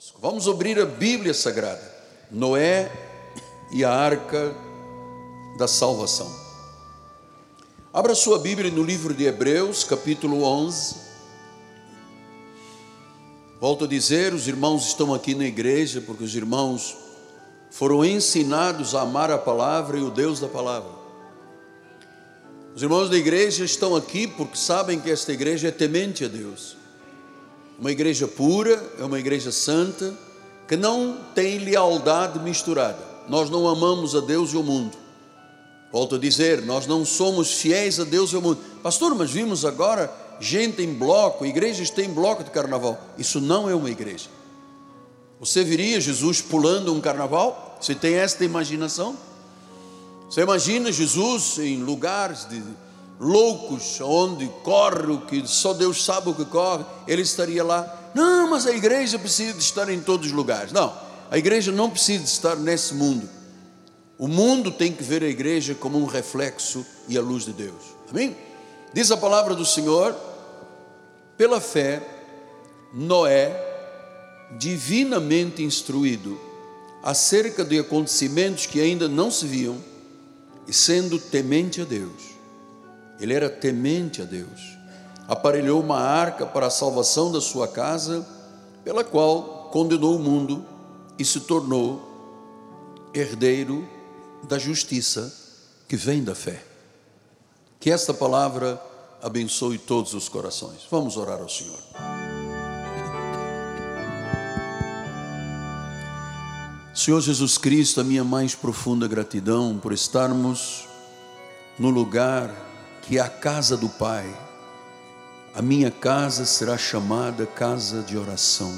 conosco. Vamos abrir a Bíblia Sagrada, Noé e a Arca da Salvação. Abra sua Bíblia no livro de Hebreus, capítulo 11. Volto a dizer, os irmãos estão aqui na igreja porque os irmãos foram ensinados a amar a palavra e o Deus da palavra. Os irmãos da igreja estão aqui porque sabem que esta igreja é temente a Deus uma igreja pura, é uma igreja santa, que não tem lealdade misturada. Nós não amamos a Deus e o mundo. Volto a dizer, nós não somos fiéis a Deus e ao mundo. Pastor, mas vimos agora gente em bloco, igrejas têm bloco de carnaval. Isso não é uma igreja. Você viria Jesus pulando um carnaval? Você tem esta imaginação? Você imagina Jesus em lugares de loucos, onde corre o que só Deus sabe o que corre, ele estaria lá. Não, mas a igreja precisa estar em todos os lugares. Não, a igreja não precisa estar nesse mundo. O mundo tem que ver a igreja como um reflexo e a luz de Deus. Amém? Diz a palavra do Senhor, pela fé, Noé, divinamente instruído acerca de acontecimentos que ainda não se viam, e sendo temente a Deus, ele era temente a Deus. Aparelhou uma arca para a salvação da sua casa, pela qual condenou o mundo e se tornou herdeiro da justiça que vem da fé. Que esta palavra abençoe todos os corações. Vamos orar ao Senhor. Senhor Jesus Cristo, a minha mais profunda gratidão por estarmos no lugar que é a casa do Pai. A minha casa será chamada casa de oração.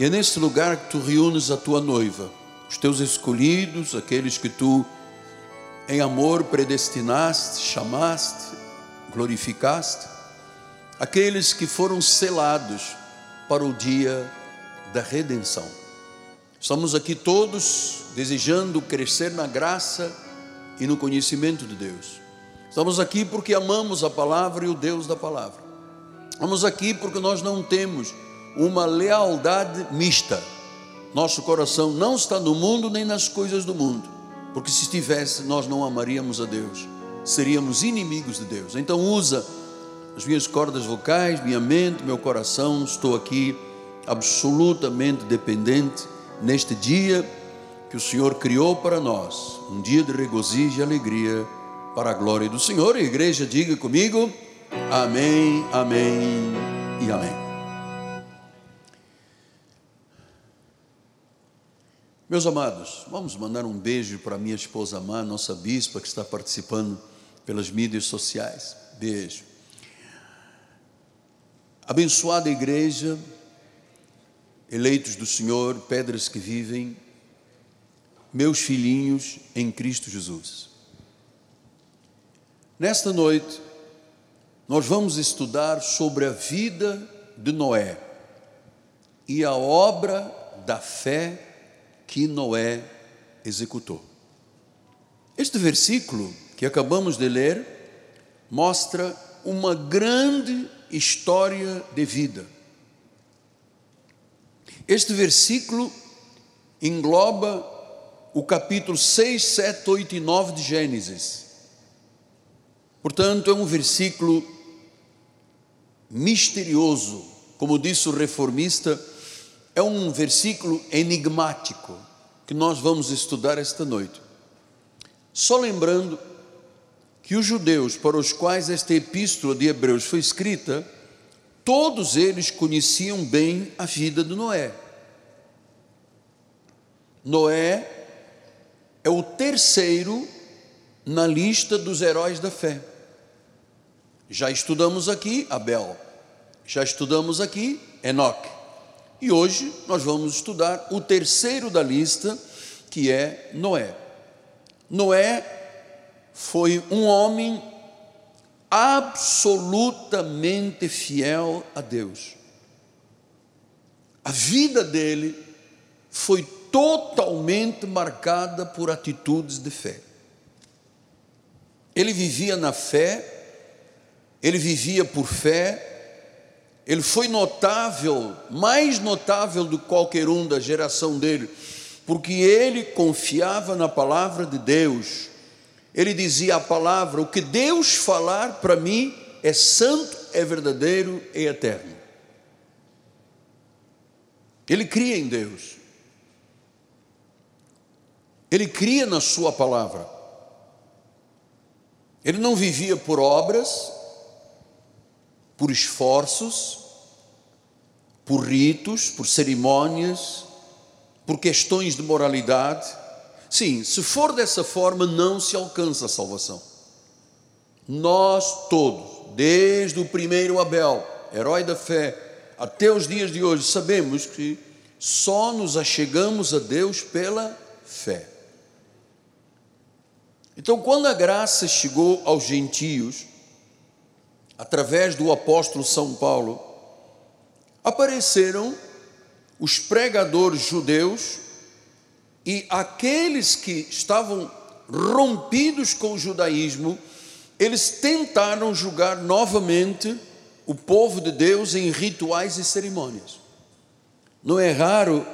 E é neste lugar que tu reúnes a tua noiva, os teus escolhidos, aqueles que tu em amor predestinaste, chamaste, glorificaste, aqueles que foram selados para o dia da redenção. Estamos aqui todos desejando crescer na graça e no conhecimento de Deus. Estamos aqui porque amamos a palavra e o Deus da palavra. Estamos aqui porque nós não temos uma lealdade mista. Nosso coração não está no mundo nem nas coisas do mundo, porque se estivesse, nós não amaríamos a Deus, seríamos inimigos de Deus. Então, usa as minhas cordas vocais, minha mente, meu coração. Estou aqui absolutamente dependente neste dia que o Senhor criou para nós um dia de regozijo e alegria para a glória do Senhor. E a igreja diga comigo: Amém, Amém e Amém. Meus amados, vamos mandar um beijo para minha esposa Amã, nossa bispa que está participando pelas mídias sociais. Beijo. Abençoada igreja, eleitos do Senhor, pedras que vivem, meus filhinhos em Cristo Jesus. Nesta noite, nós vamos estudar sobre a vida de Noé e a obra da fé que Noé executou. Este versículo que acabamos de ler mostra uma grande história de vida. Este versículo engloba o capítulo 6, 7, 8 e 9 de Gênesis Portanto, é um versículo misterioso, como disse o reformista, é um versículo enigmático que nós vamos estudar esta noite. Só lembrando que os judeus para os quais esta epístola de Hebreus foi escrita, todos eles conheciam bem a vida de Noé. Noé é o terceiro na lista dos heróis da fé. Já estudamos aqui Abel, já estudamos aqui Enoque. E hoje nós vamos estudar o terceiro da lista, que é Noé. Noé foi um homem absolutamente fiel a Deus. A vida dele foi totalmente marcada por atitudes de fé. Ele vivia na fé ele vivia por fé, ele foi notável, mais notável do que qualquer um da geração dele, porque ele confiava na palavra de Deus. Ele dizia a palavra: o que Deus falar para mim é santo, é verdadeiro e eterno. Ele cria em Deus. Ele cria na Sua palavra. Ele não vivia por obras, por esforços, por ritos, por cerimônias, por questões de moralidade. Sim, se for dessa forma, não se alcança a salvação. Nós todos, desde o primeiro Abel, herói da fé, até os dias de hoje, sabemos que só nos achegamos a Deus pela fé. Então, quando a graça chegou aos gentios, através do apóstolo São Paulo, apareceram os pregadores judeus e aqueles que estavam rompidos com o judaísmo, eles tentaram julgar novamente o povo de Deus em rituais e cerimônias. Não é raro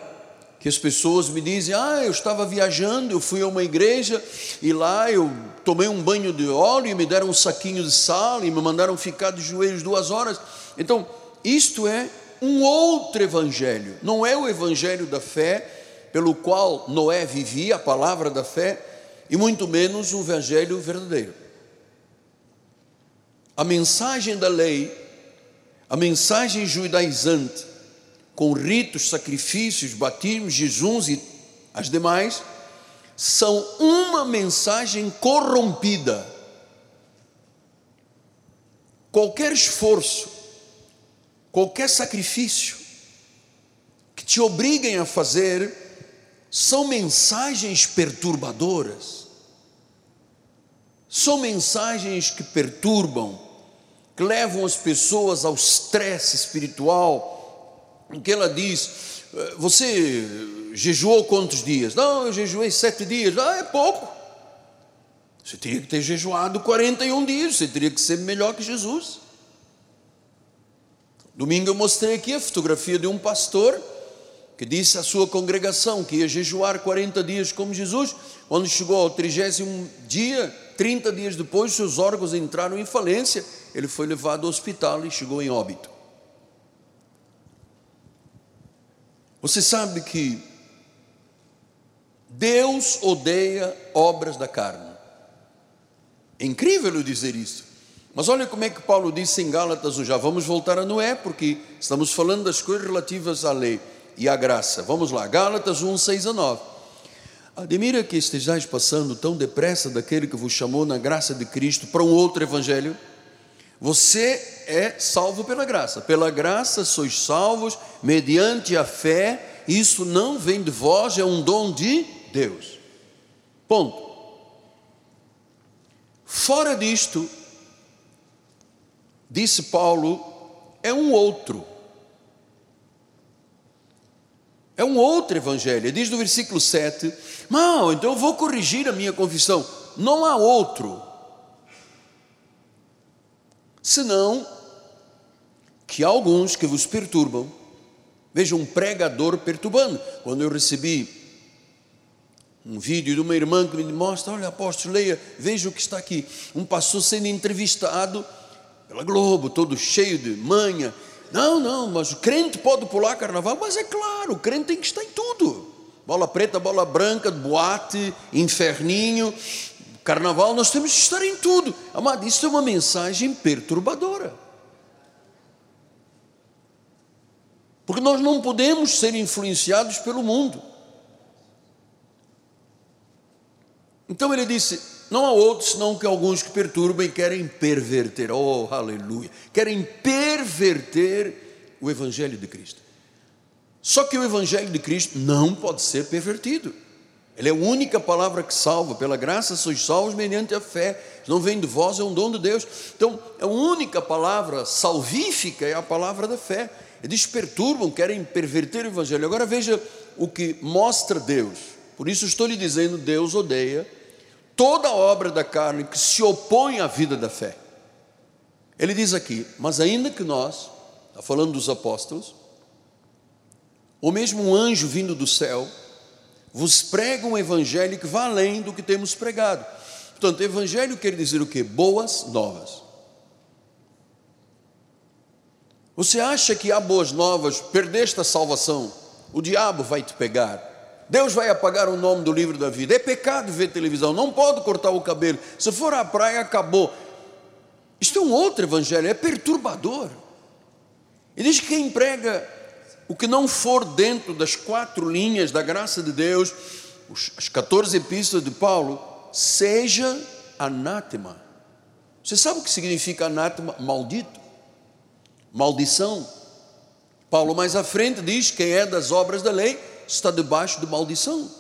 que as pessoas me dizem: Ah, eu estava viajando, eu fui a uma igreja e lá eu tomei um banho de óleo e me deram um saquinho de sal e me mandaram ficar de joelhos duas horas. Então, isto é um outro evangelho, não é o evangelho da fé pelo qual Noé vivia, a palavra da fé, e muito menos o evangelho verdadeiro. A mensagem da lei, a mensagem judaizante, com ritos, sacrifícios, batismos, jejuns e as demais, são uma mensagem corrompida. Qualquer esforço, qualquer sacrifício que te obriguem a fazer são mensagens perturbadoras. São mensagens que perturbam, que levam as pessoas ao estresse espiritual, em que ela diz: eh, Você jejuou quantos dias? Não, eu jejuei sete dias. Ah, é pouco. Você teria que ter jejuado 41 dias, você teria que ser melhor que Jesus. Domingo eu mostrei aqui a fotografia de um pastor que disse à sua congregação que ia jejuar 40 dias como Jesus. Quando chegou ao trigésimo dia, 30 dias depois, seus órgãos entraram em falência. Ele foi levado ao hospital e chegou em óbito. Você sabe que Deus odeia obras da carne. É incrível eu dizer isso. Mas olha como é que Paulo disse em Gálatas, já vamos voltar a Noé, porque estamos falando das coisas relativas à lei e à graça. Vamos lá, Gálatas 1, 6 a 9. Admira que estejais passando tão depressa daquele que vos chamou na graça de Cristo para um outro evangelho. Você é salvo pela graça. Pela graça sois salvos mediante a fé. Isso não vem de vós, é um dom de Deus. Ponto. Fora disto, disse Paulo, é um outro. É um outro evangelho. Diz no versículo 7: Não, então eu vou corrigir a minha confissão. Não há outro. Senão que alguns que vos perturbam. Veja um pregador perturbando. Quando eu recebi um vídeo de uma irmã que me mostra, olha apóstolo, leia, veja o que está aqui. Um pastor sendo entrevistado pela Globo, todo cheio de manha. Não, não, mas o crente pode pular carnaval, mas é claro, o crente tem que estar em tudo. Bola preta, bola branca, boate, inferninho, carnaval, nós temos que estar em tudo. Amado, isso é uma mensagem perturbadora. Porque nós não podemos ser influenciados pelo mundo. Então ele disse: não há outros senão que alguns que perturbam e querem perverter, oh aleluia, querem perverter o Evangelho de Cristo. Só que o Evangelho de Cristo não pode ser pervertido. Ele é a única palavra que salva, pela graça sois salvos mediante a fé. Não vem de vós, é um dom de Deus. Então, a única palavra salvífica é a palavra da fé. Eles perturbam, querem perverter o Evangelho. Agora veja o que mostra Deus. Por isso estou lhe dizendo: Deus odeia toda obra da carne que se opõe à vida da fé. Ele diz aqui: Mas ainda que nós, está falando dos apóstolos, ou mesmo um anjo vindo do céu, vos prega um evangelho que vai além do que temos pregado. Portanto, evangelho quer dizer o quê? Boas novas. Você acha que há boas novas, perdeste a salvação, o diabo vai te pegar, Deus vai apagar o nome do livro da vida. É pecado ver televisão, não pode cortar o cabelo. Se for à praia, acabou. Isto é um outro evangelho, é perturbador. E diz que quem prega o que não for dentro das quatro linhas da graça de Deus, as 14 epístolas de Paulo, seja anátema. Você sabe o que significa anátema? Maldito, maldição. Paulo mais à frente diz: quem é das obras da lei está debaixo de maldição.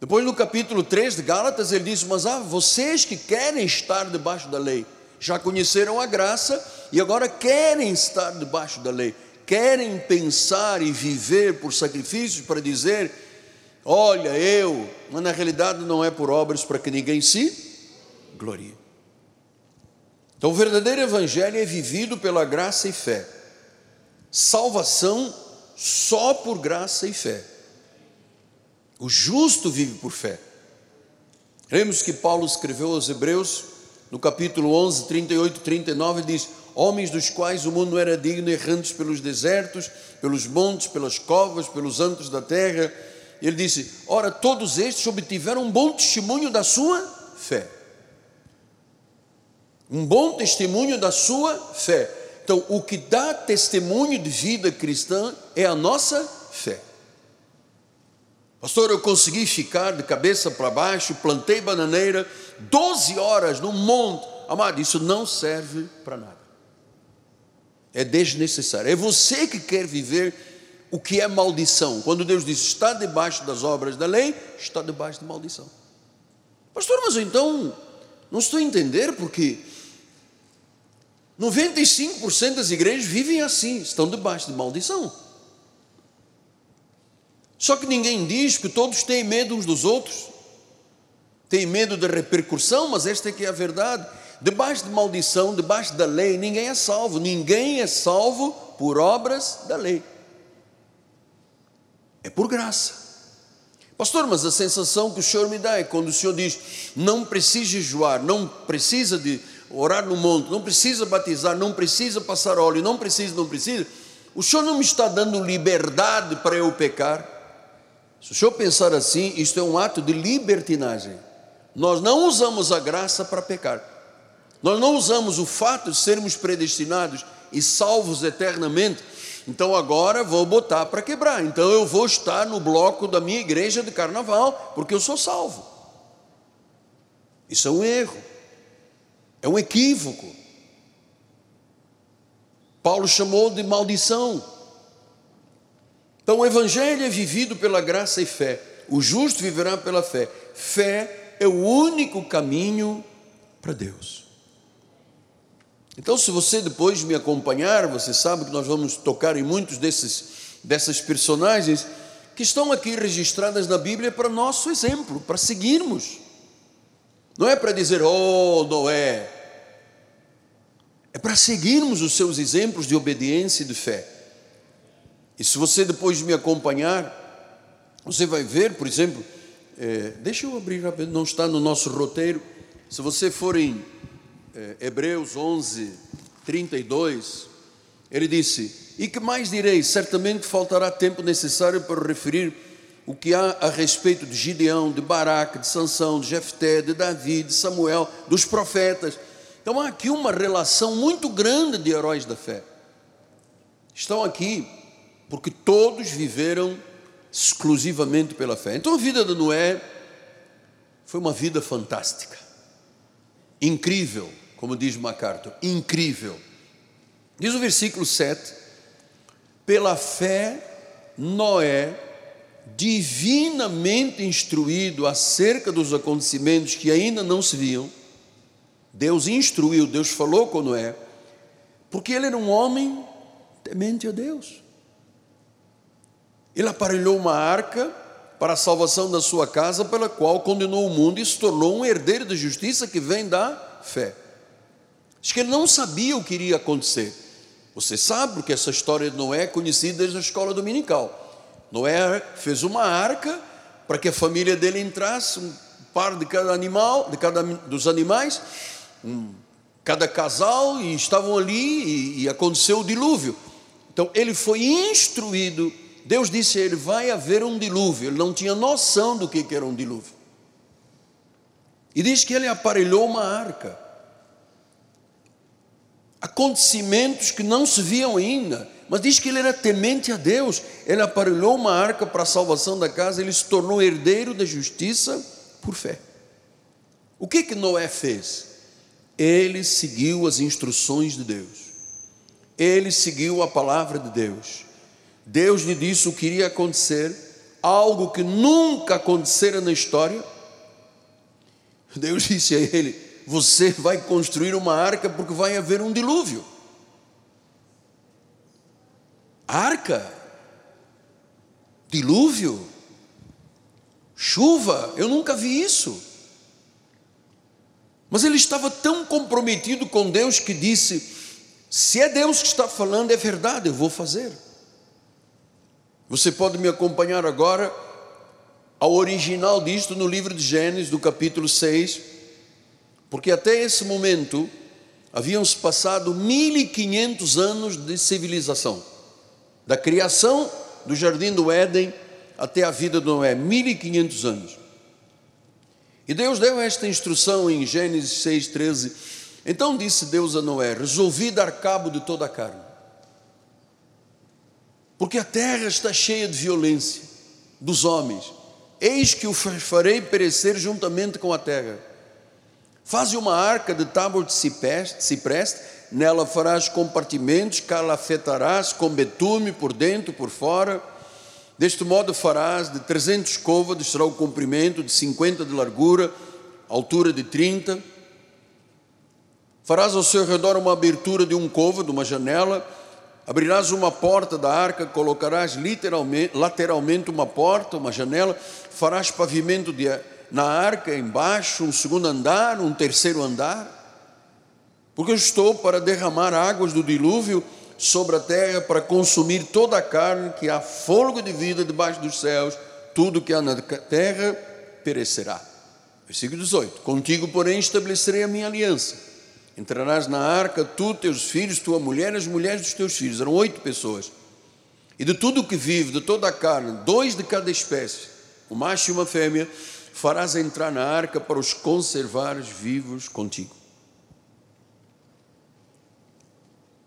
Depois no capítulo 3 de Gálatas ele diz: Mas ah, vocês que querem estar debaixo da lei, já conheceram a graça e agora querem estar debaixo da lei, querem pensar e viver por sacrifícios para dizer: Olha, eu, mas na realidade não é por obras para que ninguém se glorie. Então o verdadeiro evangelho é vivido pela graça e fé. Salvação só por graça e fé. O justo vive por fé. Lemos que Paulo escreveu aos Hebreus, no capítulo 11, 38 e 39, diz: Homens dos quais o mundo não era digno, errantes pelos desertos, pelos montes, pelas covas, pelos antros da terra. Ele disse: Ora, todos estes obtiveram um bom testemunho da sua fé. Um bom testemunho da sua fé. Então, o que dá testemunho de vida cristã é a nossa fé. Pastor, eu consegui ficar de cabeça para baixo, plantei bananeira 12 horas no monte. Amado, isso não serve para nada. É desnecessário. É você que quer viver o que é maldição. Quando Deus diz está debaixo das obras da lei, está debaixo de maldição. Pastor, mas então não estou a entender porque 95% das igrejas vivem assim, estão debaixo de maldição. Só que ninguém diz que todos têm medo uns dos outros, têm medo da repercussão, mas esta é que é a verdade. Debaixo de maldição, debaixo da lei, ninguém é salvo. Ninguém é salvo por obras da lei. É por graça. Pastor, mas a sensação que o Senhor me dá é quando o Senhor diz: não precisa jejuar, não precisa de orar no monte, não precisa batizar, não precisa passar óleo, não precisa, não precisa. O Senhor não me está dando liberdade para eu pecar. Se o Senhor pensar assim, isto é um ato de libertinagem. Nós não usamos a graça para pecar. Nós não usamos o fato de sermos predestinados e salvos eternamente. Então agora vou botar para quebrar. Então eu vou estar no bloco da minha igreja de carnaval, porque eu sou salvo. Isso é um erro. É um equívoco. Paulo chamou de maldição. Então, o Evangelho é vivido pela graça e fé. O justo viverá pela fé. Fé é o único caminho para Deus. Então, se você depois me acompanhar, você sabe que nós vamos tocar em muitos desses, dessas personagens que estão aqui registradas na Bíblia para nosso exemplo, para seguirmos. Não é para dizer, oh, Noé, é para seguirmos os seus exemplos de obediência e de fé. E se você depois me acompanhar, você vai ver, por exemplo, é, deixa eu abrir, não está no nosso roteiro. Se você for em é, Hebreus 11, 32, ele disse: E que mais direi? Certamente faltará tempo necessário para referir o que há a respeito de Gideão, de Baraque, de Sansão, de Jefté, de Davi, de Samuel, dos profetas então há aqui uma relação muito grande de heróis da fé. Estão aqui porque todos viveram exclusivamente pela fé. Então a vida de Noé foi uma vida fantástica, incrível, como diz MacArthur, incrível. Diz o versículo 7: pela fé, Noé, divinamente instruído acerca dos acontecimentos que ainda não se viam, Deus instruiu, Deus falou com Noé, porque ele era um homem temente a Deus. Ele aparelhou uma arca para a salvação da sua casa, pela qual condenou o mundo e se tornou um herdeiro da justiça que vem da fé. Acho que ele não sabia o que iria acontecer. Você sabe porque essa história de Noé é conhecida desde a escola dominical. Noé fez uma arca para que a família dele entrasse, um par de cada animal, de cada dos animais, um, cada casal, e estavam ali e, e aconteceu o dilúvio. Então ele foi instruído. Deus disse a ele: vai haver um dilúvio. Ele não tinha noção do que era um dilúvio. E diz que ele aparelhou uma arca. Acontecimentos que não se viam ainda mas diz que ele era temente a Deus. Ele aparelhou uma arca para a salvação da casa, ele se tornou herdeiro da justiça por fé. O que que Noé fez? Ele seguiu as instruções de Deus. Ele seguiu a palavra de Deus. Deus lhe disse o que iria acontecer, algo que nunca acontecera na história. Deus disse a ele: Você vai construir uma arca porque vai haver um dilúvio. Arca, dilúvio, chuva, eu nunca vi isso. Mas ele estava tão comprometido com Deus que disse: se é Deus que está falando, é verdade, eu vou fazer. Você pode me acompanhar agora ao original disto no livro de Gênesis, do capítulo 6, porque até esse momento haviam se passado 1500 anos de civilização da criação do jardim do Éden até a vida de Noé, 1500 anos. E Deus deu esta instrução em Gênesis 6:13. Então disse Deus a Noé: Resolvi dar cabo de toda a carne, porque a terra está cheia de violência dos homens. Eis que o farei perecer juntamente com a terra. Faze uma arca de tábua de cipreste nela farás compartimentos, calafetarás com betume por dentro, por fora. Deste modo farás de 300 côvados, será o comprimento, de 50 de largura, altura de 30. Farás ao seu redor uma abertura de um côvado, uma janela. Abrirás uma porta da arca, colocarás literalmente, lateralmente uma porta, uma janela. Farás pavimento de, na arca embaixo, um segundo andar, um terceiro andar porque eu estou para derramar águas do dilúvio sobre a terra para consumir toda a carne que há fôlego de vida debaixo dos céus, tudo que há na terra perecerá. Versículo 18: Contigo, porém, estabelecerei a minha aliança. Entrarás na arca, tu, teus filhos, tua mulher e as mulheres dos teus filhos. Eram oito pessoas. E de tudo que vive, de toda a carne, dois de cada espécie, um macho e uma fêmea, farás entrar na arca para os conservares vivos contigo.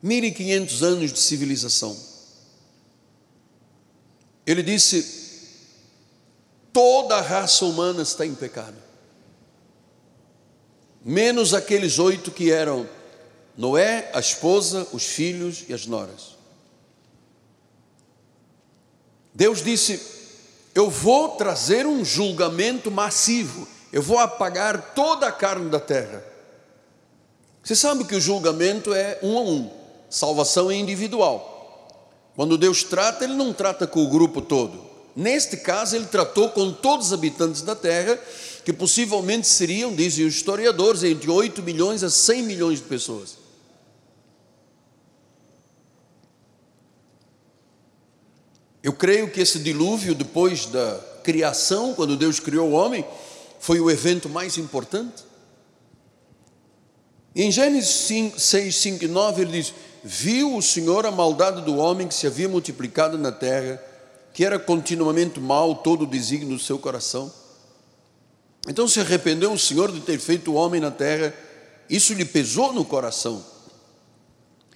1500 anos de civilização. Ele disse: toda a raça humana está em pecado, menos aqueles oito que eram Noé, a esposa, os filhos e as noras. Deus disse: Eu vou trazer um julgamento massivo, eu vou apagar toda a carne da terra. Você sabe que o julgamento é um a um. Salvação é individual. Quando Deus trata, Ele não trata com o grupo todo. Neste caso, Ele tratou com todos os habitantes da terra, que possivelmente seriam, dizem os historiadores, entre 8 milhões a 100 milhões de pessoas. Eu creio que esse dilúvio, depois da criação, quando Deus criou o homem, foi o evento mais importante. Em Gênesis 5, 6, 5 e 9, ele diz: viu o Senhor a maldade do homem que se havia multiplicado na terra, que era continuamente mal todo o desígnio do seu coração. Então se arrependeu o Senhor de ter feito o homem na terra, isso lhe pesou no coração.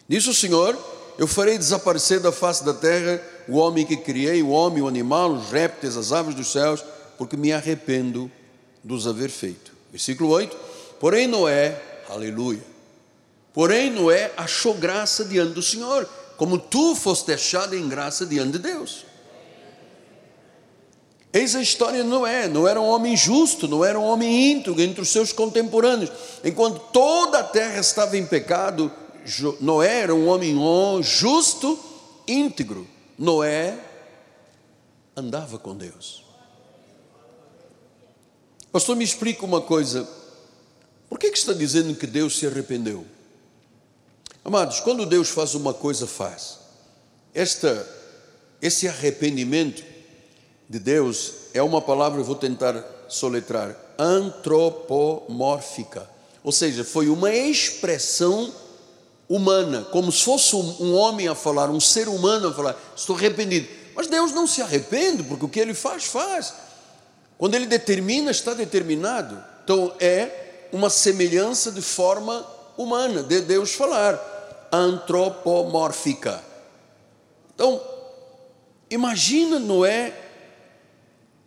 Disse o Senhor: Eu farei desaparecer da face da terra o homem que criei, o homem, o animal, os répteis, as aves dos céus, porque me arrependo dos haver feito. Versículo 8: Porém, Noé, aleluia, Porém, Noé achou graça diante do Senhor, como tu foste achado em graça diante de Deus. Eis a história de Noé. Noé era um homem justo, Noé era um homem íntegro entre os seus contemporâneos. Enquanto toda a terra estava em pecado, Noé era um homem justo, íntegro. Noé andava com Deus. Pastor, me explica uma coisa. Por que, que está dizendo que Deus se arrependeu? Amados, quando Deus faz uma coisa, faz. Esta, esse arrependimento de Deus é uma palavra, eu vou tentar soletrar, antropomórfica. Ou seja, foi uma expressão humana, como se fosse um homem a falar, um ser humano a falar, estou arrependido. Mas Deus não se arrepende, porque o que ele faz, faz. Quando ele determina, está determinado. Então é uma semelhança de forma humana, de Deus falar, antropomórfica. Então, imagina Noé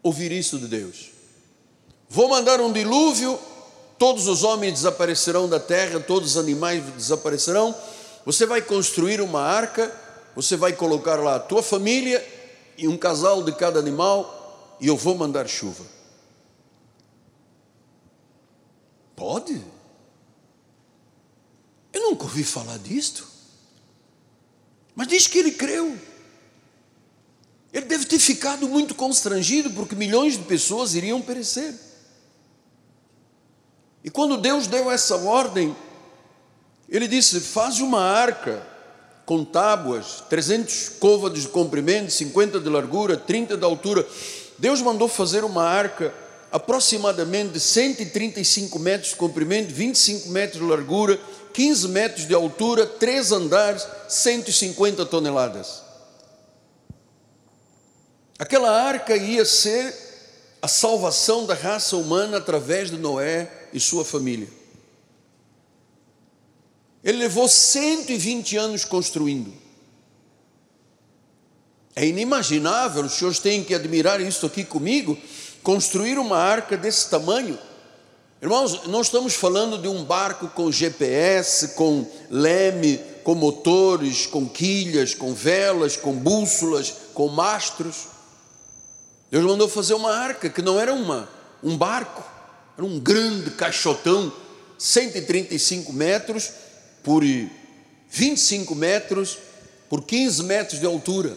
ouvir isso de Deus. Vou mandar um dilúvio, todos os homens desaparecerão da terra, todos os animais desaparecerão. Você vai construir uma arca, você vai colocar lá a tua família e um casal de cada animal, e eu vou mandar chuva. Pode? Eu nunca ouvi falar disto. Mas diz que ele creu. Ele deve ter ficado muito constrangido, porque milhões de pessoas iriam perecer. E quando Deus deu essa ordem, ele disse: Faz uma arca com tábuas, 300 côvados de comprimento, 50 de largura, 30 de altura. Deus mandou fazer uma arca aproximadamente de 135 metros de comprimento, 25 metros de largura, 15 metros de altura, três andares, 150 toneladas. Aquela arca ia ser a salvação da raça humana através de Noé e sua família. Ele levou 120 anos construindo. É inimaginável, os senhores têm que admirar isso aqui comigo, construir uma arca desse tamanho. Irmãos, nós estamos falando de um barco com GPS, com leme, com motores, com quilhas, com velas, com bússolas, com mastros. Deus mandou fazer uma arca que não era uma, um barco, era um grande caixotão, 135 metros por 25 metros por 15 metros de altura,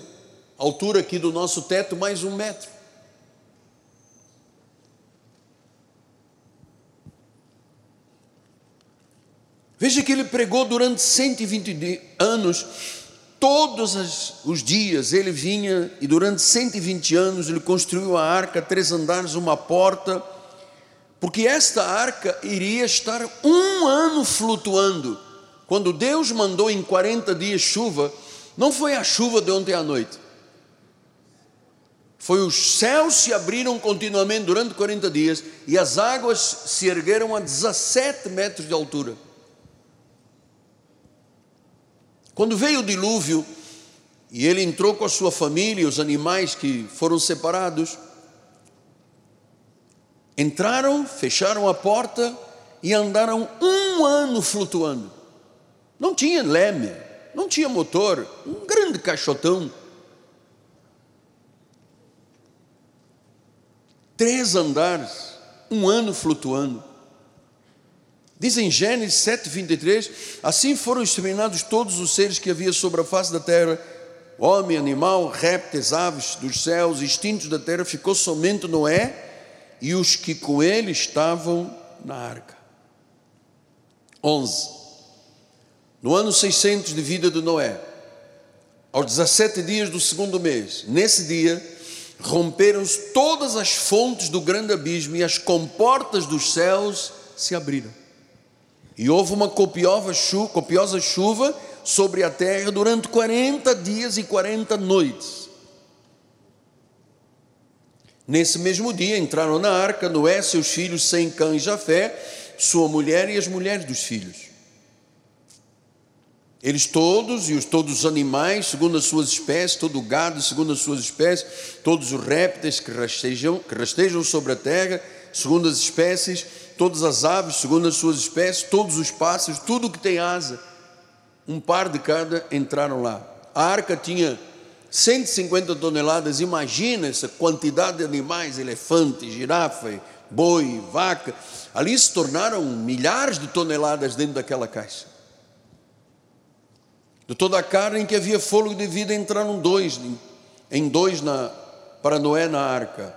altura aqui do nosso teto mais um metro. Veja que ele pregou durante 120 anos Todos os dias ele vinha e durante 120 anos ele construiu a arca, três andares, uma porta, porque esta arca iria estar um ano flutuando. Quando Deus mandou em 40 dias chuva, não foi a chuva de ontem à noite. Foi os céus se abriram continuamente durante 40 dias e as águas se ergueram a 17 metros de altura. Quando veio o dilúvio e ele entrou com a sua família, os animais que foram separados, entraram, fecharam a porta e andaram um ano flutuando. Não tinha leme, não tinha motor, um grande caixotão. Três andares, um ano flutuando. Diz em Gênesis 7, 23: Assim foram exterminados todos os seres que havia sobre a face da terra, homem, animal, répteis, aves dos céus, instintos da terra, ficou somente Noé e os que com ele estavam na arca. 11. No ano 600 de vida de Noé, aos 17 dias do segundo mês, nesse dia, romperam-se todas as fontes do grande abismo e as comportas dos céus se abriram. E houve uma copiosa chuva, sobre a terra durante 40 dias e 40 noites. Nesse mesmo dia entraram na arca Noé, seus filhos Sem, Cã e Jafé, sua mulher e as mulheres dos filhos. Eles todos e os, todos os animais, segundo as suas espécies, todo o gado, segundo as suas espécies, todos os répteis que rastejam, que rastejam sobre a terra, segundo as espécies, todas as aves, segundo as suas espécies, todos os pássaros, tudo que tem asa, um par de cada entraram lá. A arca tinha 150 toneladas, imagina essa quantidade de animais, elefante, girafa, boi, vaca. Ali se tornaram milhares de toneladas dentro daquela caixa. De toda a carne em que havia fôlego de vida entraram dois, em dois na, para Noé na arca.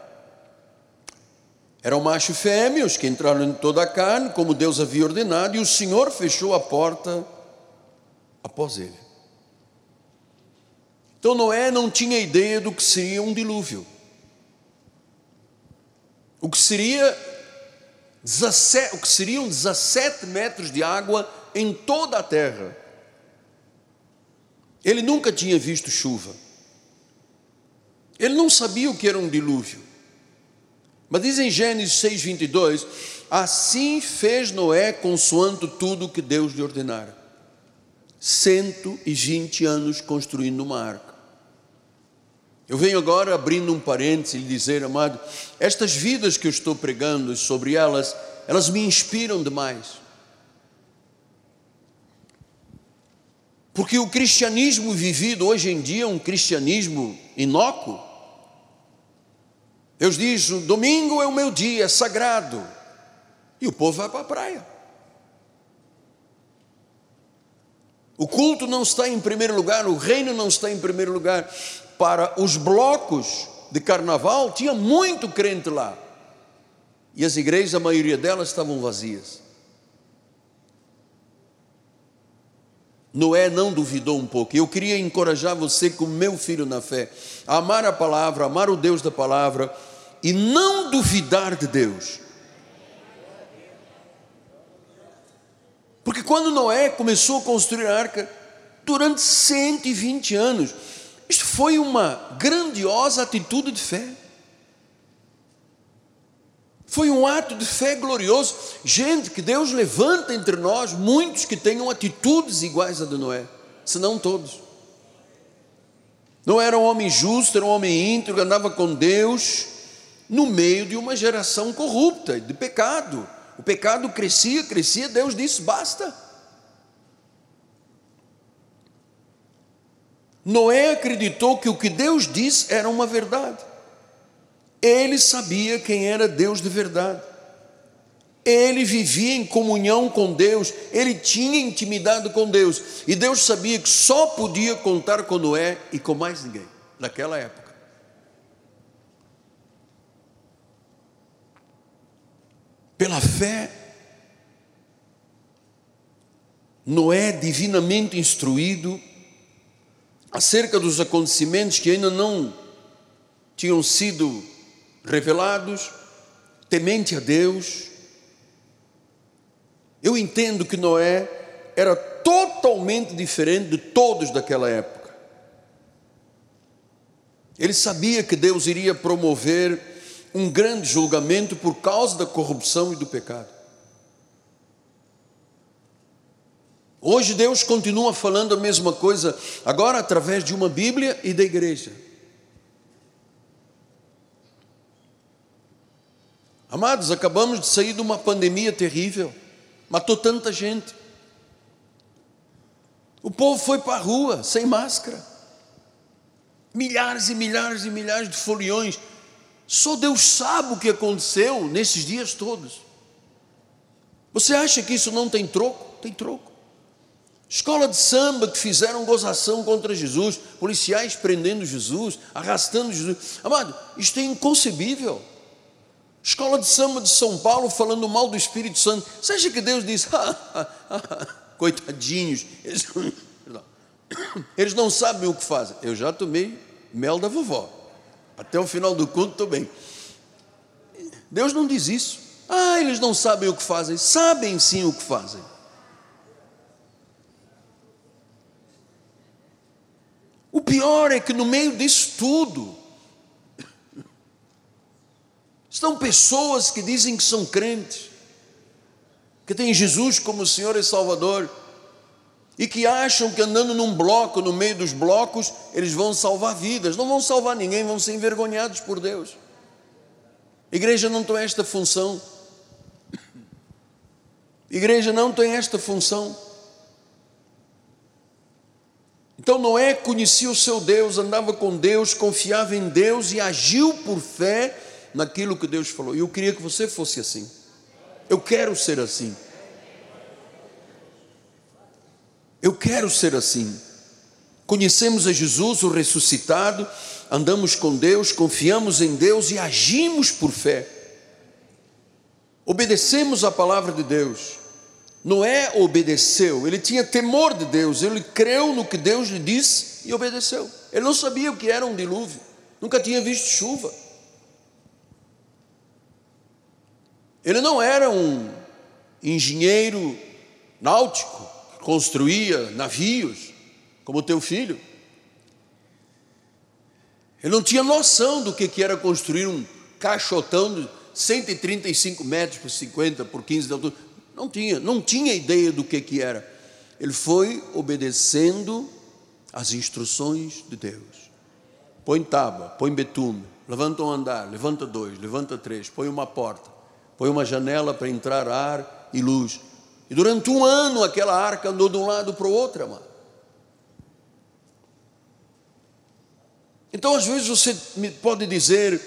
Eram macho e fêmea, os que entraram em toda a carne, como Deus havia ordenado, e o Senhor fechou a porta após ele. Então Noé não tinha ideia do que seria um dilúvio. O que seria 17, o que seriam 17 metros de água em toda a terra. Ele nunca tinha visto chuva. Ele não sabia o que era um dilúvio. Mas diz em Gênesis 6:22, assim fez Noé consoante tudo que Deus lhe ordenara. 120 anos construindo uma arca. Eu venho agora abrindo um parênteses e dizer, amado, estas vidas que eu estou pregando sobre elas, elas me inspiram demais. Porque o cristianismo vivido hoje em dia é um cristianismo inócuo. Deus diz: domingo é o meu dia, é sagrado. E o povo vai para a praia. O culto não está em primeiro lugar, o reino não está em primeiro lugar. Para os blocos de carnaval, tinha muito crente lá. E as igrejas, a maioria delas estavam vazias. Noé não duvidou um pouco. Eu queria encorajar você, como meu filho na fé, a amar a palavra, amar o Deus da palavra e não duvidar de Deus. Porque quando Noé começou a construir a arca, durante 120 anos, isto foi uma grandiosa atitude de fé. Foi um ato de fé glorioso. Gente, que Deus levanta entre nós muitos que tenham atitudes iguais a de Noé, se não todos. Não era um homem justo, era um homem íntegro, andava com Deus, no meio de uma geração corrupta, de pecado. O pecado crescia, crescia, Deus disse: basta. Noé acreditou que o que Deus disse era uma verdade. Ele sabia quem era Deus de verdade. Ele vivia em comunhão com Deus, ele tinha intimidade com Deus, e Deus sabia que só podia contar com Noé e com mais ninguém, naquela época. Pela fé, Noé, divinamente instruído, acerca dos acontecimentos que ainda não tinham sido revelados, temente a Deus. Eu entendo que Noé era totalmente diferente de todos daquela época. Ele sabia que Deus iria promover um grande julgamento por causa da corrupção e do pecado. Hoje Deus continua falando a mesma coisa, agora através de uma Bíblia e da igreja. Amados, acabamos de sair de uma pandemia terrível, matou tanta gente. O povo foi para a rua sem máscara. Milhares e milhares e milhares de foliões. Só Deus sabe o que aconteceu nesses dias todos. Você acha que isso não tem troco? Tem troco. Escola de samba que fizeram gozação contra Jesus, policiais prendendo Jesus, arrastando Jesus. Amado, isto é inconcebível. Escola de samba de São Paulo falando mal do Espírito Santo. Você acha que Deus diz, coitadinhos, eles, eles não sabem o que fazem. Eu já tomei mel da vovó. Até o final do culto estou bem. Deus não diz isso. Ah, eles não sabem o que fazem. Sabem sim o que fazem. O pior é que no meio disso tudo, Estão pessoas que dizem que são crentes, que têm Jesus como Senhor e Salvador, e que acham que andando num bloco, no meio dos blocos, eles vão salvar vidas. Não vão salvar ninguém, vão ser envergonhados por Deus. igreja não tem esta função. igreja não tem esta função. Então Noé conhecia o seu Deus, andava com Deus, confiava em Deus e agiu por fé naquilo que Deus falou. E eu queria que você fosse assim. Eu quero ser assim. Eu quero ser assim. Conhecemos a Jesus, o ressuscitado, andamos com Deus, confiamos em Deus e agimos por fé. Obedecemos a palavra de Deus. Noé obedeceu, ele tinha temor de Deus, ele creu no que Deus lhe disse e obedeceu. Ele não sabia o que era um dilúvio, nunca tinha visto chuva. Ele não era um engenheiro náutico que construía navios, como teu filho. Ele não tinha noção do que era construir um caixotão de 135 metros por 50 por 15 de altura. Não tinha, não tinha ideia do que, que era. Ele foi obedecendo as instruções de Deus. Põe tábua, põe betume, levanta um andar, levanta dois, levanta três, põe uma porta, põe uma janela para entrar ar e luz. E durante um ano aquela arca andou de um lado para o outro, amado. Então, às vezes, você me pode dizer,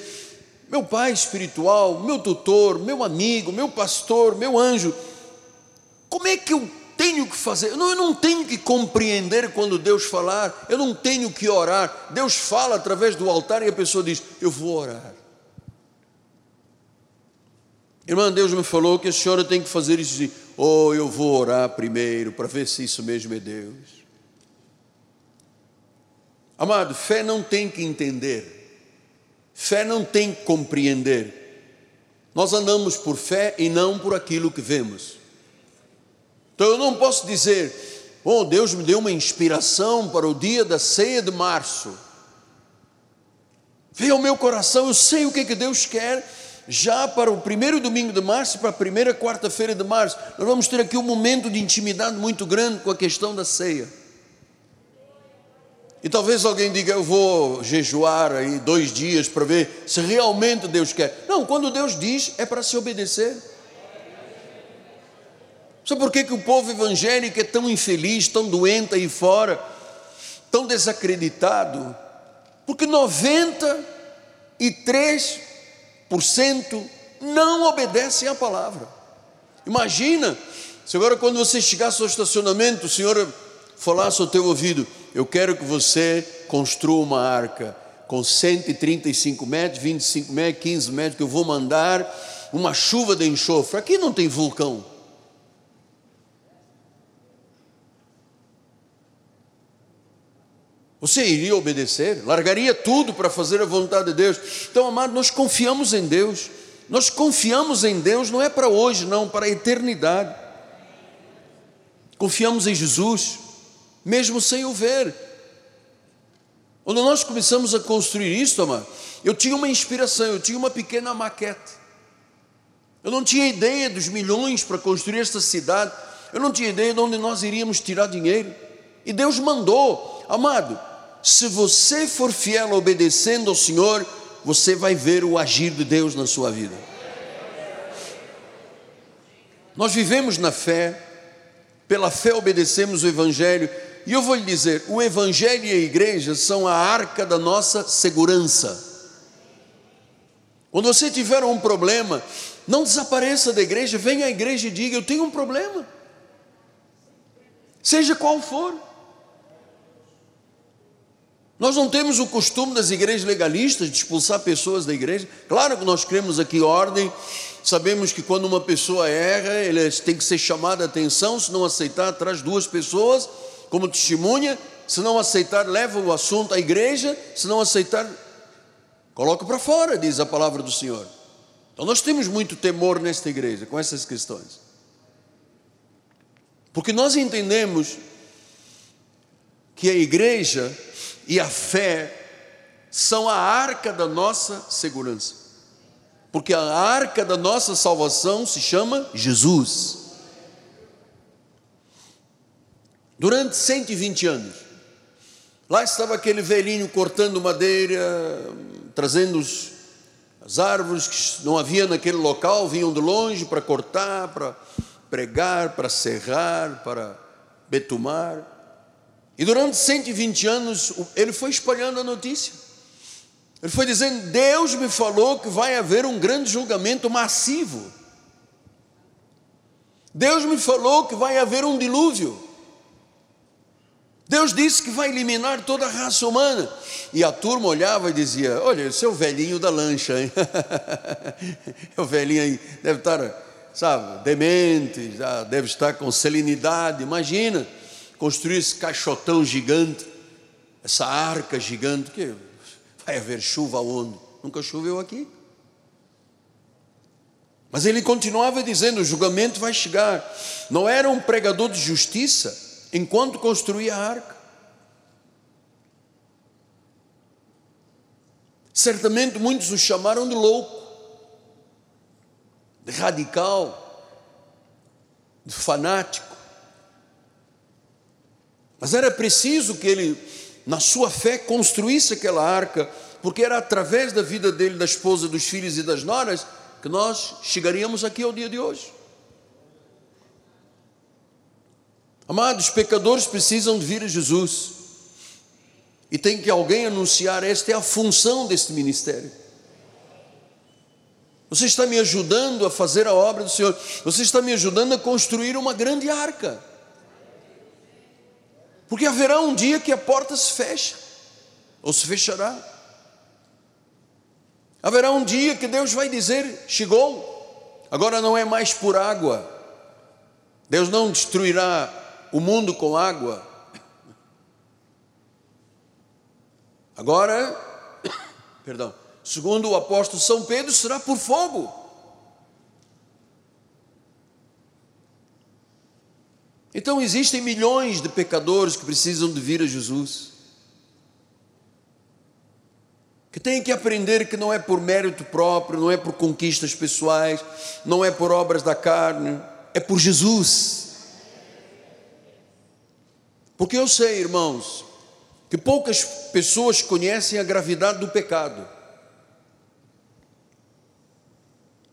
meu pai espiritual, meu tutor, meu amigo, meu pastor, meu anjo, como é que eu tenho que fazer? Eu não, eu não tenho que compreender quando Deus falar, eu não tenho que orar. Deus fala através do altar e a pessoa diz: Eu vou orar. Irmã, Deus me falou que a senhora tem que fazer isso. Oh, eu vou orar primeiro para ver se isso mesmo é Deus. Amado, fé não tem que entender, fé não tem que compreender. Nós andamos por fé e não por aquilo que vemos. Então eu não posso dizer, oh, Deus me deu uma inspiração para o dia da ceia de março. Veio ao meu coração, eu sei o que, que Deus quer já para o primeiro domingo de março, para a primeira quarta-feira de março, nós vamos ter aqui um momento de intimidade muito grande com a questão da ceia. E talvez alguém diga, eu vou jejuar aí dois dias para ver se realmente Deus quer. Não, quando Deus diz, é para se obedecer. Sabe por que, que o povo evangélico é tão infeliz, tão doente aí fora, tão desacreditado? Porque 93 não obedecem à palavra. Imagina se agora, quando você chegasse ao estacionamento, o Senhor falasse ao teu ouvido: Eu quero que você construa uma arca com 135 metros, 25 metros, 15 metros, que eu vou mandar uma chuva de enxofre. Aqui não tem vulcão. Você iria obedecer? Largaria tudo para fazer a vontade de Deus? Então, amado, nós confiamos em Deus. Nós confiamos em Deus não é para hoje, não, para a eternidade. Confiamos em Jesus, mesmo sem o ver. Quando nós começamos a construir isso, amado, eu tinha uma inspiração, eu tinha uma pequena maquete. Eu não tinha ideia dos milhões para construir esta cidade. Eu não tinha ideia de onde nós iríamos tirar dinheiro. E Deus mandou, amado, se você for fiel obedecendo ao Senhor, você vai ver o agir de Deus na sua vida. Nós vivemos na fé, pela fé obedecemos o Evangelho, e eu vou lhe dizer: o Evangelho e a igreja são a arca da nossa segurança. Quando você tiver um problema, não desapareça da igreja, venha à igreja e diga: Eu tenho um problema, seja qual for. Nós não temos o costume das igrejas legalistas de expulsar pessoas da igreja. Claro que nós cremos aqui ordem, sabemos que quando uma pessoa erra, ele tem que ser chamada a atenção, se não aceitar, traz duas pessoas como testemunha, se não aceitar, leva o assunto à igreja, se não aceitar, coloca para fora, diz a palavra do Senhor. Então nós temos muito temor nesta igreja com essas questões. Porque nós entendemos que a igreja e a fé são a arca da nossa segurança. Porque a arca da nossa salvação se chama Jesus. Durante 120 anos, lá estava aquele velhinho cortando madeira, trazendo os, as árvores que não havia naquele local, vinham de longe para cortar, para pregar, para serrar, para betumar. E durante 120 anos, ele foi espalhando a notícia. Ele foi dizendo: Deus me falou que vai haver um grande julgamento massivo. Deus me falou que vai haver um dilúvio. Deus disse que vai eliminar toda a raça humana. E a turma olhava e dizia: Olha, esse é o velhinho da lancha, hein? é o velhinho aí, deve estar sabe, demente, já deve estar com selenidade. Imagina construir esse caixotão gigante, essa arca gigante, que vai haver chuva onde? Nunca choveu aqui. Mas ele continuava dizendo: o julgamento vai chegar. Não era um pregador de justiça enquanto construía a arca. Certamente muitos o chamaram de louco, de radical, de fanático. Mas era preciso que ele, na sua fé, construísse aquela arca, porque era através da vida dele, da esposa, dos filhos e das noras, que nós chegaríamos aqui ao dia de hoje. Amados, pecadores precisam de vir a Jesus. E tem que alguém anunciar, esta é a função deste ministério. Você está me ajudando a fazer a obra do Senhor. Você está me ajudando a construir uma grande arca. Porque haverá um dia que a porta se fecha, ou se fechará. Haverá um dia que Deus vai dizer: chegou, agora não é mais por água. Deus não destruirá o mundo com água. Agora, perdão, segundo o apóstolo São Pedro, será por fogo. Então existem milhões de pecadores que precisam de vir a Jesus. Que têm que aprender que não é por mérito próprio, não é por conquistas pessoais, não é por obras da carne, é por Jesus. Porque eu sei, irmãos, que poucas pessoas conhecem a gravidade do pecado,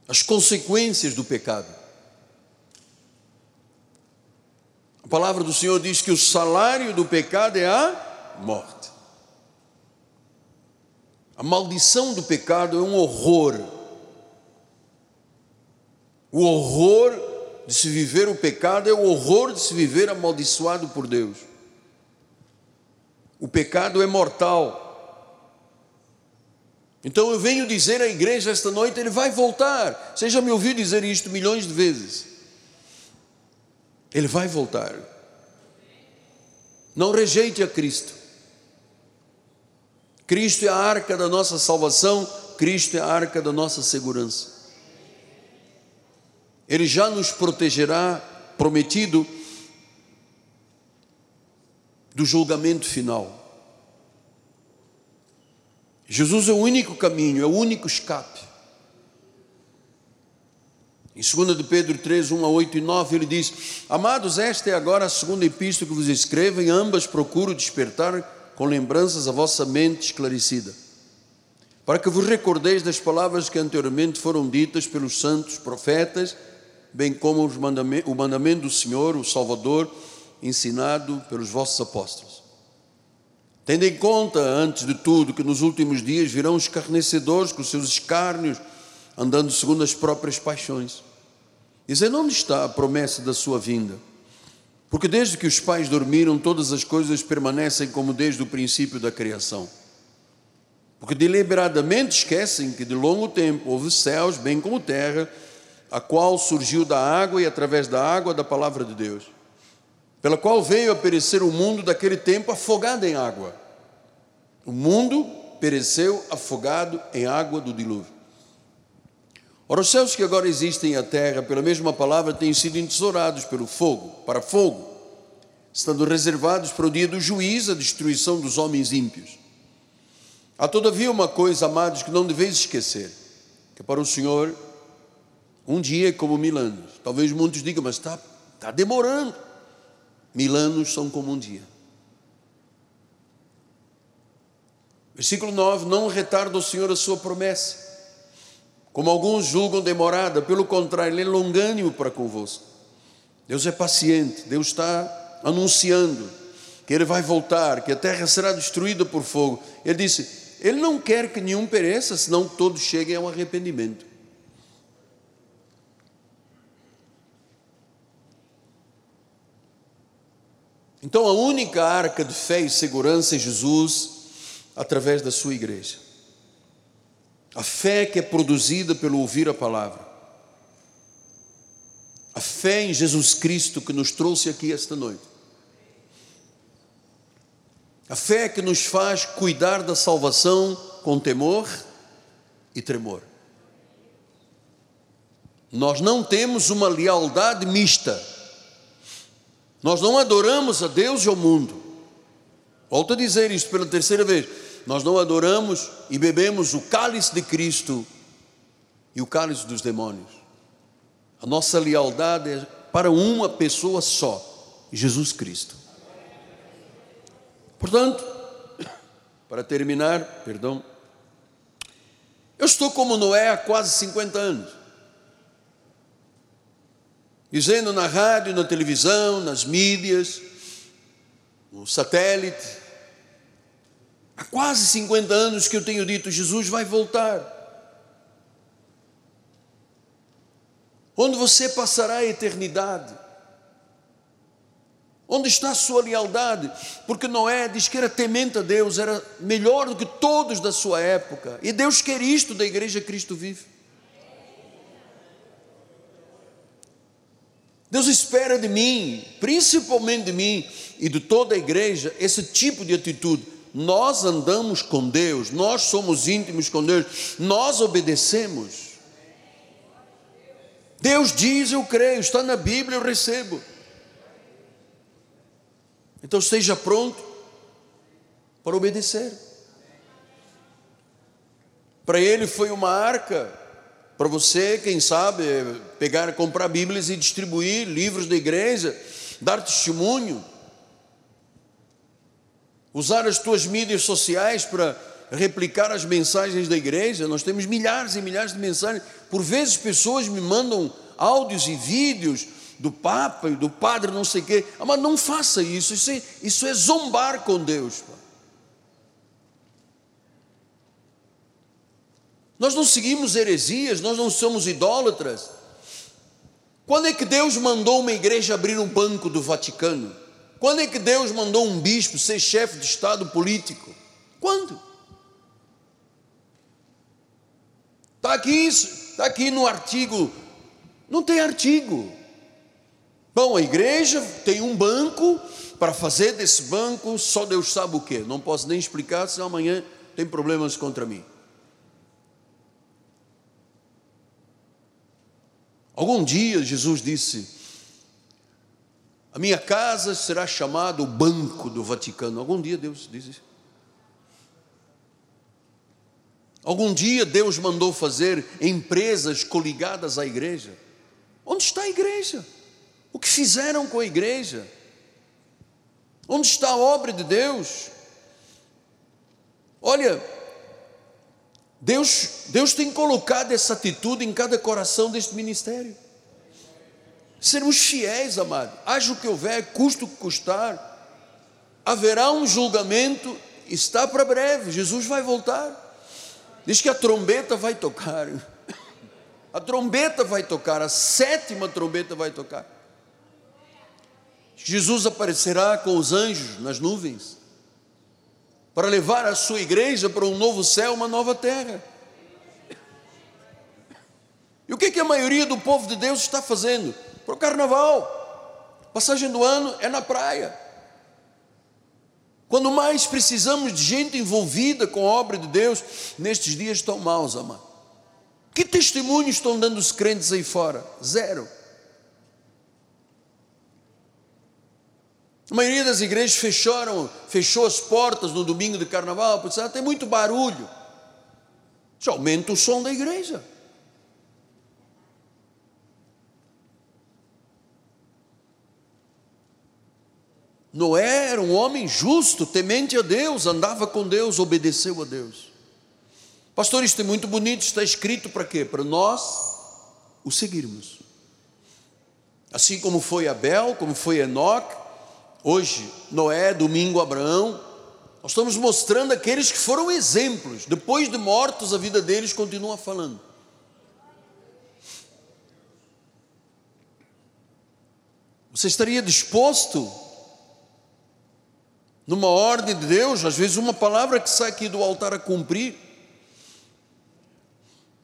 as consequências do pecado. Palavra do Senhor diz que o salário do pecado é a morte. A maldição do pecado é um horror. O horror de se viver o pecado é o horror de se viver amaldiçoado por Deus. O pecado é mortal. Então eu venho dizer à igreja esta noite: ele vai voltar. Você já me ouviu dizer isto milhões de vezes. Ele vai voltar. Não rejeite a Cristo. Cristo é a arca da nossa salvação, Cristo é a arca da nossa segurança. Ele já nos protegerá, prometido, do julgamento final. Jesus é o único caminho, é o único escape. Em 2 de Pedro 3, 1 a 8 e 9, ele diz: Amados, esta é agora a segunda epístola que vos escrevo, em ambas procuro despertar com lembranças a vossa mente esclarecida, para que vos recordeis das palavras que anteriormente foram ditas pelos santos profetas, bem como mandamentos, o mandamento do Senhor, o Salvador, ensinado pelos vossos apóstolos. Tendo em conta, antes de tudo, que nos últimos dias virão escarnecedores com seus escárnios, andando segundo as próprias paixões. Dizendo onde está a promessa da sua vinda? Porque desde que os pais dormiram, todas as coisas permanecem como desde o princípio da criação. Porque deliberadamente esquecem que de longo tempo houve céus, bem como terra, a qual surgiu da água e através da água da palavra de Deus, pela qual veio a perecer o mundo daquele tempo afogado em água. O mundo pereceu afogado em água do dilúvio. Ora, os céus que agora existem e a terra, pela mesma palavra, têm sido entesourados pelo fogo, para fogo, estando reservados para o dia do juízo, a destruição dos homens ímpios. Há todavia uma coisa, amados, que não deveis esquecer: que para o Senhor, um dia é como mil anos. Talvez muitos digam, mas está, está demorando. Mil anos são como um dia. Versículo 9: Não retarda o Senhor a sua promessa como alguns julgam demorada, pelo contrário, Ele é longânimo para convosco. Deus é paciente, Deus está anunciando que Ele vai voltar, que a terra será destruída por fogo. Ele disse: Ele não quer que nenhum pereça, senão que todos cheguem ao arrependimento. Então, a única arca de fé e segurança é Jesus, através da sua igreja. A fé que é produzida pelo ouvir a palavra. fé em Jesus Cristo que nos trouxe aqui esta noite. A fé que nos faz cuidar da salvação com temor e tremor. Nós não temos uma lealdade mista. Nós não adoramos a Deus e ao mundo. Volto a dizer isto pela terceira vez. Nós não adoramos e bebemos o cálice de Cristo e o cálice dos demônios. A nossa lealdade é para uma pessoa só, Jesus Cristo. Portanto, para terminar, perdão, eu estou como Noé há quase 50 anos dizendo na rádio, na televisão, nas mídias, no satélite. Há quase 50 anos que eu tenho dito: Jesus vai voltar. Onde você passará a eternidade? Onde está a sua lealdade? Porque Noé diz que era temente a Deus, era melhor do que todos da sua época. E Deus quer isto da igreja Cristo vive. Deus espera de mim, principalmente de mim e de toda a igreja, esse tipo de atitude. Nós andamos com Deus, nós somos íntimos com Deus, nós obedecemos. Deus diz, eu creio, está na Bíblia, eu recebo. Então esteja pronto para obedecer. Para ele foi uma arca para você, quem sabe, pegar, comprar Bíblias e distribuir livros da igreja, dar testemunho, usar as tuas mídias sociais para replicar as mensagens da igreja. Nós temos milhares e milhares de mensagens. Por vezes, pessoas me mandam áudios e vídeos do Papa e do Padre, não sei o quê. Ah, mas não faça isso, isso é, isso é zombar com Deus. Nós não seguimos heresias, nós não somos idólatras. Quando é que Deus mandou uma igreja abrir um banco do Vaticano? Quando é que Deus mandou um bispo ser chefe de Estado político? Quando? Está aqui isso, está aqui no artigo. Não tem artigo. Bom, a igreja tem um banco para fazer desse banco, só Deus sabe o que. Não posso nem explicar, senão amanhã tem problemas contra mim. Algum dia Jesus disse: A minha casa será chamada o banco do Vaticano. Algum dia Deus disse isso. Algum dia Deus mandou fazer empresas coligadas à igreja. Onde está a igreja? O que fizeram com a igreja? Onde está a obra de Deus? Olha, Deus, Deus tem colocado essa atitude em cada coração deste ministério. Sermos fiéis, amado. Haja o que houver, custo que custar. Haverá um julgamento, está para breve, Jesus vai voltar. Diz que a trombeta vai tocar. A trombeta vai tocar, a sétima trombeta vai tocar. Jesus aparecerá com os anjos nas nuvens para levar a sua igreja para um novo céu, uma nova terra. E o que, que a maioria do povo de Deus está fazendo? Para o carnaval. Passagem do ano é na praia. Quando mais precisamos de gente envolvida com a obra de Deus, nestes dias estão maus, amado. Que testemunho estão dando os crentes aí fora? Zero. A maioria das igrejas fecharam, fechou as portas no domingo de carnaval, porque ah, tem muito barulho. Isso aumenta o som da igreja. Noé era um homem justo, temente a Deus, andava com Deus, obedeceu a Deus. Pastor, isso é muito bonito, está escrito para quê? Para nós o seguirmos. Assim como foi Abel, como foi Enoque, Hoje, Noé, domingo, Abraão, nós estamos mostrando aqueles que foram exemplos. Depois de mortos, a vida deles continua falando. Você estaria disposto, numa ordem de Deus, às vezes uma palavra que sai aqui do altar a cumprir?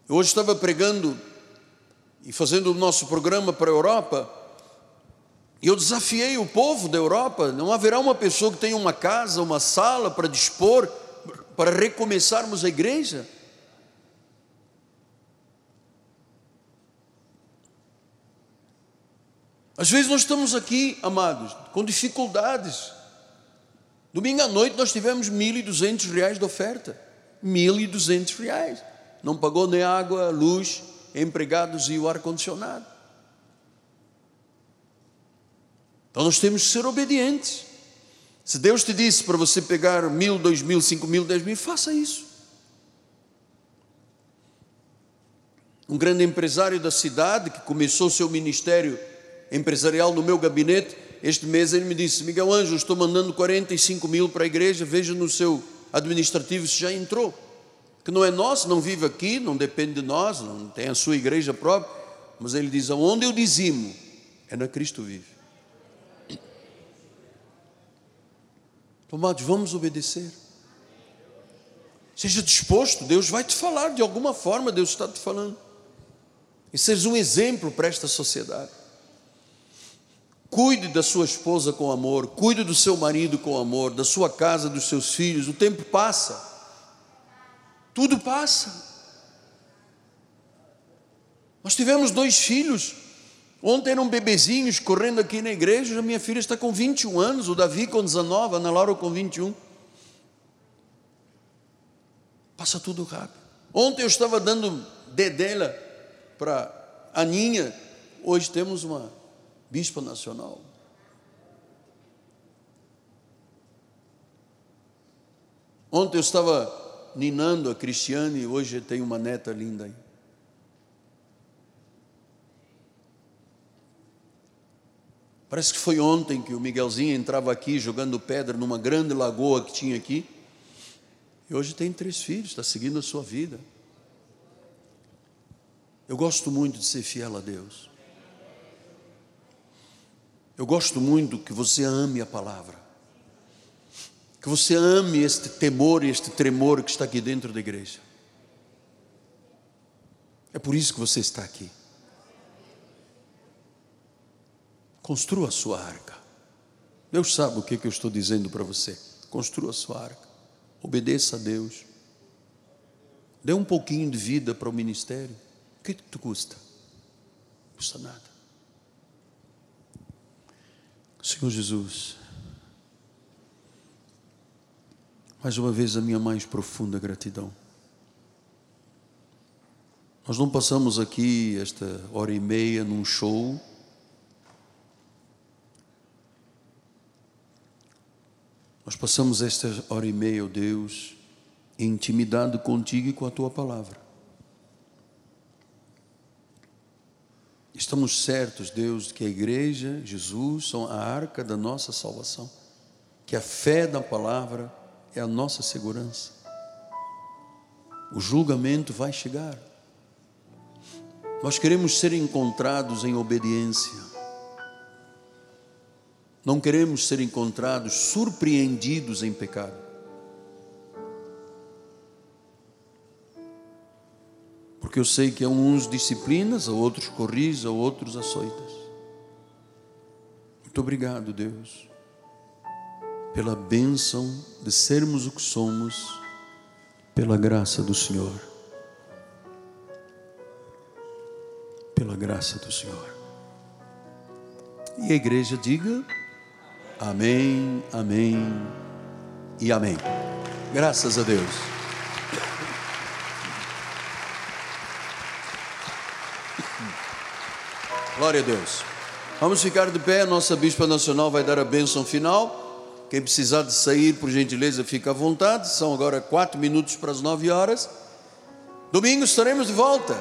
Eu hoje estava pregando e fazendo o nosso programa para a Europa E eu desafiei o povo da Europa: não haverá uma pessoa que tenha uma casa, uma sala para dispor, para recomeçarmos a igreja? Às vezes nós estamos aqui, amados, com dificuldades. Domingo à noite nós tivemos 1.200 reais de oferta. 1.200 reais. Não pagou nem água, luz, empregados e o ar-condicionado. Então nós temos que ser obedientes. Se Deus te disse para você pegar mil, dois mil, cinco mil, dez mil, faça isso. Um grande empresário da cidade que começou seu ministério empresarial no meu gabinete, este mês ele me disse: Miguel Anjo, estou mandando 45 mil para a igreja, veja no seu administrativo se já entrou. Que não é nosso, não vive aqui, não depende de nós, não tem a sua igreja própria, mas ele diz: Onde eu dizimo, é na Cristo vive. Amados, vamos obedecer. Seja disposto, Deus vai te falar de alguma forma, Deus está te falando. E seja um exemplo para esta sociedade. Cuide da sua esposa com amor, cuide do seu marido com amor, da sua casa, dos seus filhos. O tempo passa, tudo passa. Nós tivemos dois filhos, ontem eram bebezinhos correndo aqui na igreja. A minha filha está com 21 anos, o Davi com 19, a Ana Laura com 21. Passa tudo rápido. Ontem eu estava dando dedela para a Aninha, hoje temos uma bispo nacional. Ontem eu estava ninando a Cristiane e hoje tem uma neta linda aí. Parece que foi ontem que o Miguelzinho entrava aqui jogando pedra numa grande lagoa que tinha aqui. E hoje tem três filhos, está seguindo a sua vida. Eu gosto muito de ser fiel a Deus. Eu gosto muito que você ame a palavra, que você ame este temor e este tremor que está aqui dentro da igreja. É por isso que você está aqui. Construa a sua arca. Deus sabe o que, que eu estou dizendo para você. Construa a sua arca. Obedeça a Deus. Dê um pouquinho de vida para o ministério. O que, que tu custa? Não custa nada. Senhor Jesus, mais uma vez a minha mais profunda gratidão. Nós não passamos aqui esta hora e meia num show. Nós passamos esta hora e meia, oh Deus, em intimidade contigo e com a tua palavra. Estamos certos, Deus, que a igreja, Jesus, são a arca da nossa salvação, que a fé da palavra é a nossa segurança. O julgamento vai chegar. Nós queremos ser encontrados em obediência. Não queremos ser encontrados surpreendidos em pecado. Porque eu sei que a uns disciplinas, a outros corrige, a outros açoitas. Muito obrigado, Deus, pela bênção de sermos o que somos, pela graça do Senhor. Pela graça do Senhor. E a igreja diga: Amém, Amém e Amém. Graças a Deus. Glória a Deus. Vamos ficar de pé, nossa Bispa Nacional vai dar a bênção final. Quem precisar de sair, por gentileza, fica à vontade. São agora quatro minutos para as nove horas. Domingo estaremos de volta.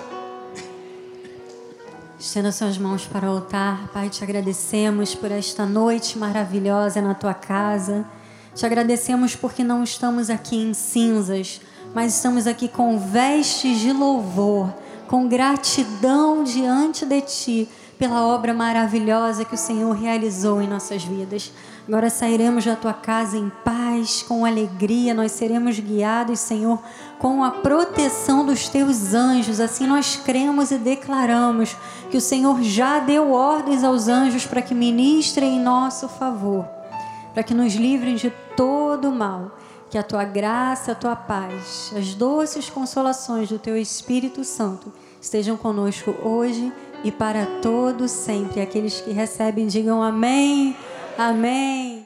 Estenda suas mãos para o altar. Pai, te agradecemos por esta noite maravilhosa na tua casa. Te agradecemos porque não estamos aqui em cinzas, mas estamos aqui com vestes de louvor, com gratidão diante de ti pela obra maravilhosa que o Senhor realizou em nossas vidas. Agora sairemos da tua casa em paz, com alegria, nós seremos guiados, Senhor, com a proteção dos teus anjos. Assim nós cremos e declaramos que o Senhor já deu ordens aos anjos para que ministrem em nosso favor, para que nos livrem de todo mal. Que a tua graça, a tua paz, as doces consolações do teu Espírito Santo estejam conosco hoje e para todos sempre. Aqueles que recebem, digam amém. Amém.